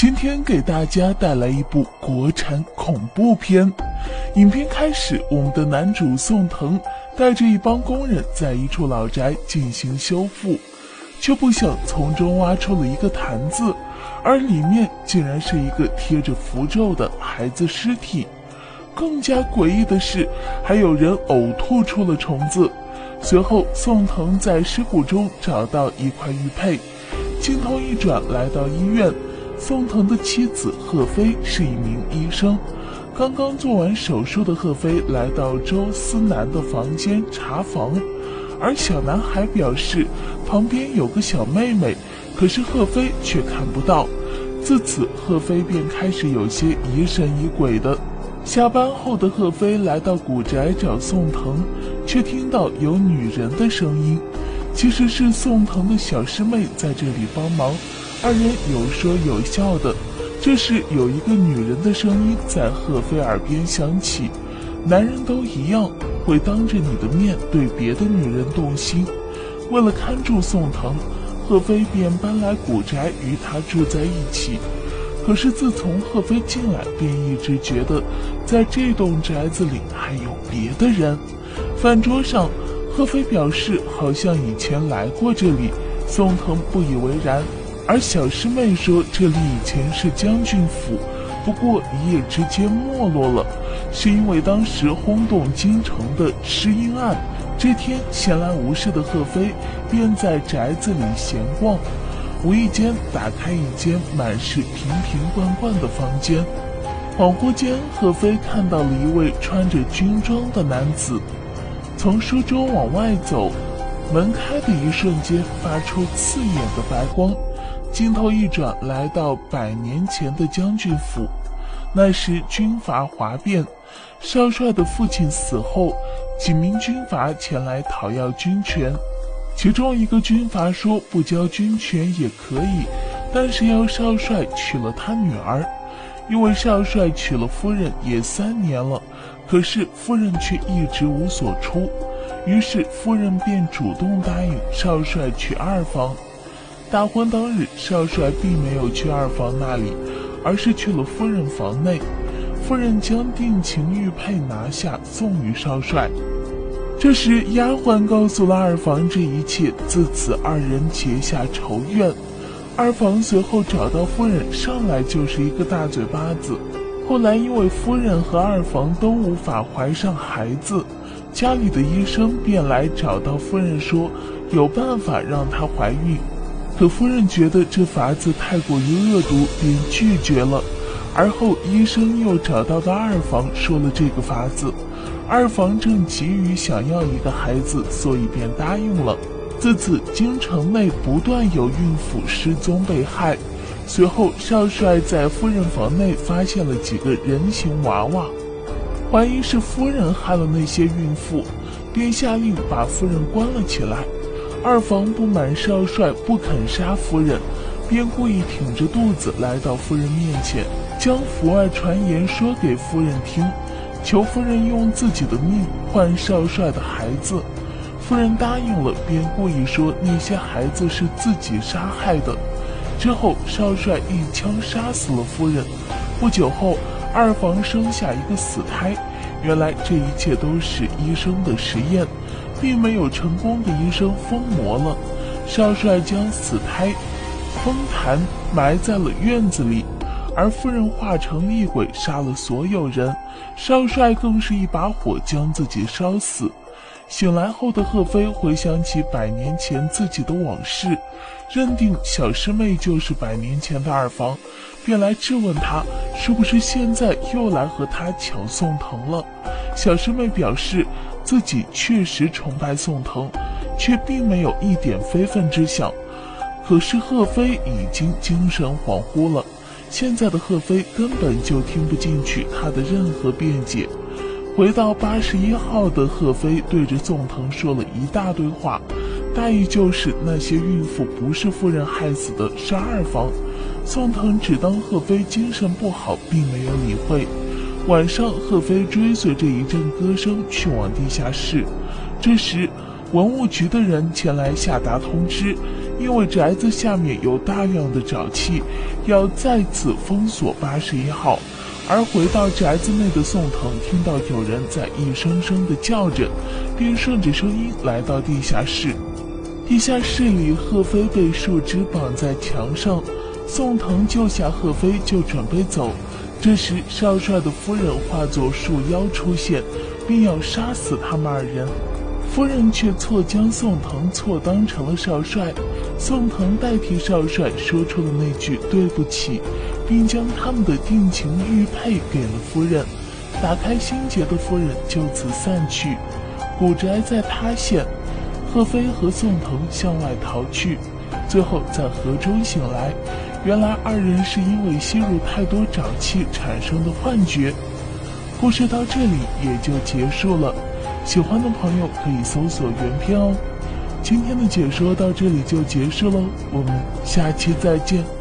今天给大家带来一部国产恐怖片。影片开始，我们的男主宋腾带着一帮工人在一处老宅进行修复，却不想从中挖出了一个坛子，而里面竟然是一个贴着符咒的孩子尸体。更加诡异的是，还有人呕吐出了虫子。随后，宋腾在尸骨中找到一块玉佩。镜头一转，来到医院。宋腾的妻子贺飞是一名医生，刚刚做完手术的贺飞来到周思南的房间查房，而小男孩表示旁边有个小妹妹，可是贺飞却看不到。自此，贺飞便开始有些疑神疑鬼的。下班后的贺飞来到古宅找宋腾，却听到有女人的声音，其实是宋腾的小师妹在这里帮忙。二人有说有笑的，这时有一个女人的声音在贺飞耳边响起：“男人都一样，会当着你的面对别的女人动心。”为了看住宋腾，贺飞便搬来古宅与他住在一起。可是自从贺飞进来，便一直觉得在这栋宅子里还有别的人。饭桌上，贺飞表示好像以前来过这里，宋腾不以为然。而小师妹说，这里以前是将军府，不过一夜之间没落了，是因为当时轰动京城的失音案。这天闲来无事的贺飞便在宅子里闲逛，无意间打开一间满是瓶瓶罐罐的房间，恍惚间，贺飞看到了一位穿着军装的男子，从书桌往外走，门开的一瞬间发出刺眼的白光。镜头一转，来到百年前的将军府。那时军阀哗变，少帅的父亲死后，几名军阀前来讨要军权。其中一个军阀说：“不交军权也可以，但是要少帅娶了他女儿。”因为少帅娶了夫人也三年了，可是夫人却一直无所出。于是夫人便主动答应少帅娶二房。大婚当日，少帅并没有去二房那里，而是去了夫人房内。夫人将定情玉佩拿下，送与少帅。这时，丫鬟告诉了二房这一切，自此二人结下仇怨。二房随后找到夫人，上来就是一个大嘴巴子。后来，因为夫人和二房都无法怀上孩子，家里的医生便来找到夫人，说有办法让她怀孕。可夫人觉得这法子太过于恶毒，便拒绝了。而后医生又找到了二房，说了这个法子。二房正急于想要一个孩子，所以便答应了。自此，京城内不断有孕妇失踪被害。随后，少帅在夫人房内发现了几个人形娃娃，怀疑是夫人害了那些孕妇，便下令把夫人关了起来。二房不满少帅不肯杀夫人，便故意挺着肚子来到夫人面前，将府外传言说给夫人听，求夫人用自己的命换少帅的孩子。夫人答应了，便故意说那些孩子是自己杀害的。之后，少帅一枪杀死了夫人。不久后，二房生下一个死胎。原来这一切都是医生的实验。并没有成功的医生疯魔了，少帅将死胎封坛埋在了院子里，而夫人化成厉鬼杀了所有人，少帅更是一把火将自己烧死。醒来后的贺飞回想起百年前自己的往事，认定小师妹就是百年前的二房，便来质问他是不是现在又来和他抢宋腾了。小师妹表示。自己确实崇拜宋腾，却并没有一点非分之想。可是贺飞已经精神恍惚了，现在的贺飞根本就听不进去他的任何辩解。回到八十一号的贺飞对着宋腾说了一大堆话，大意就是那些孕妇不是夫人害死的，是二房。宋腾只当贺飞精神不好，并没有理会。晚上，贺飞追随着一阵歌声去往地下室。这时，文物局的人前来下达通知，因为宅子下面有大量的沼气，要再次封锁八十一号。而回到宅子内的宋腾听到有人在一声声的叫着，便顺着声音来到地下室。地下室里，贺飞被树枝绑在墙上，宋腾救下贺飞就准备走。这时，少帅的夫人化作树妖出现，并要杀死他们二人。夫人却错将宋腾错当成了少帅，宋腾代替少帅说出了那句对不起，并将他们的定情玉佩给了夫人。打开心结的夫人就此散去，古宅在塌陷，贺飞和宋腾向外逃去，最后在河中醒来。原来二人是因为吸入太多沼气产生的幻觉。故事到这里也就结束了。喜欢的朋友可以搜索原片哦。今天的解说到这里就结束喽，我们下期再见。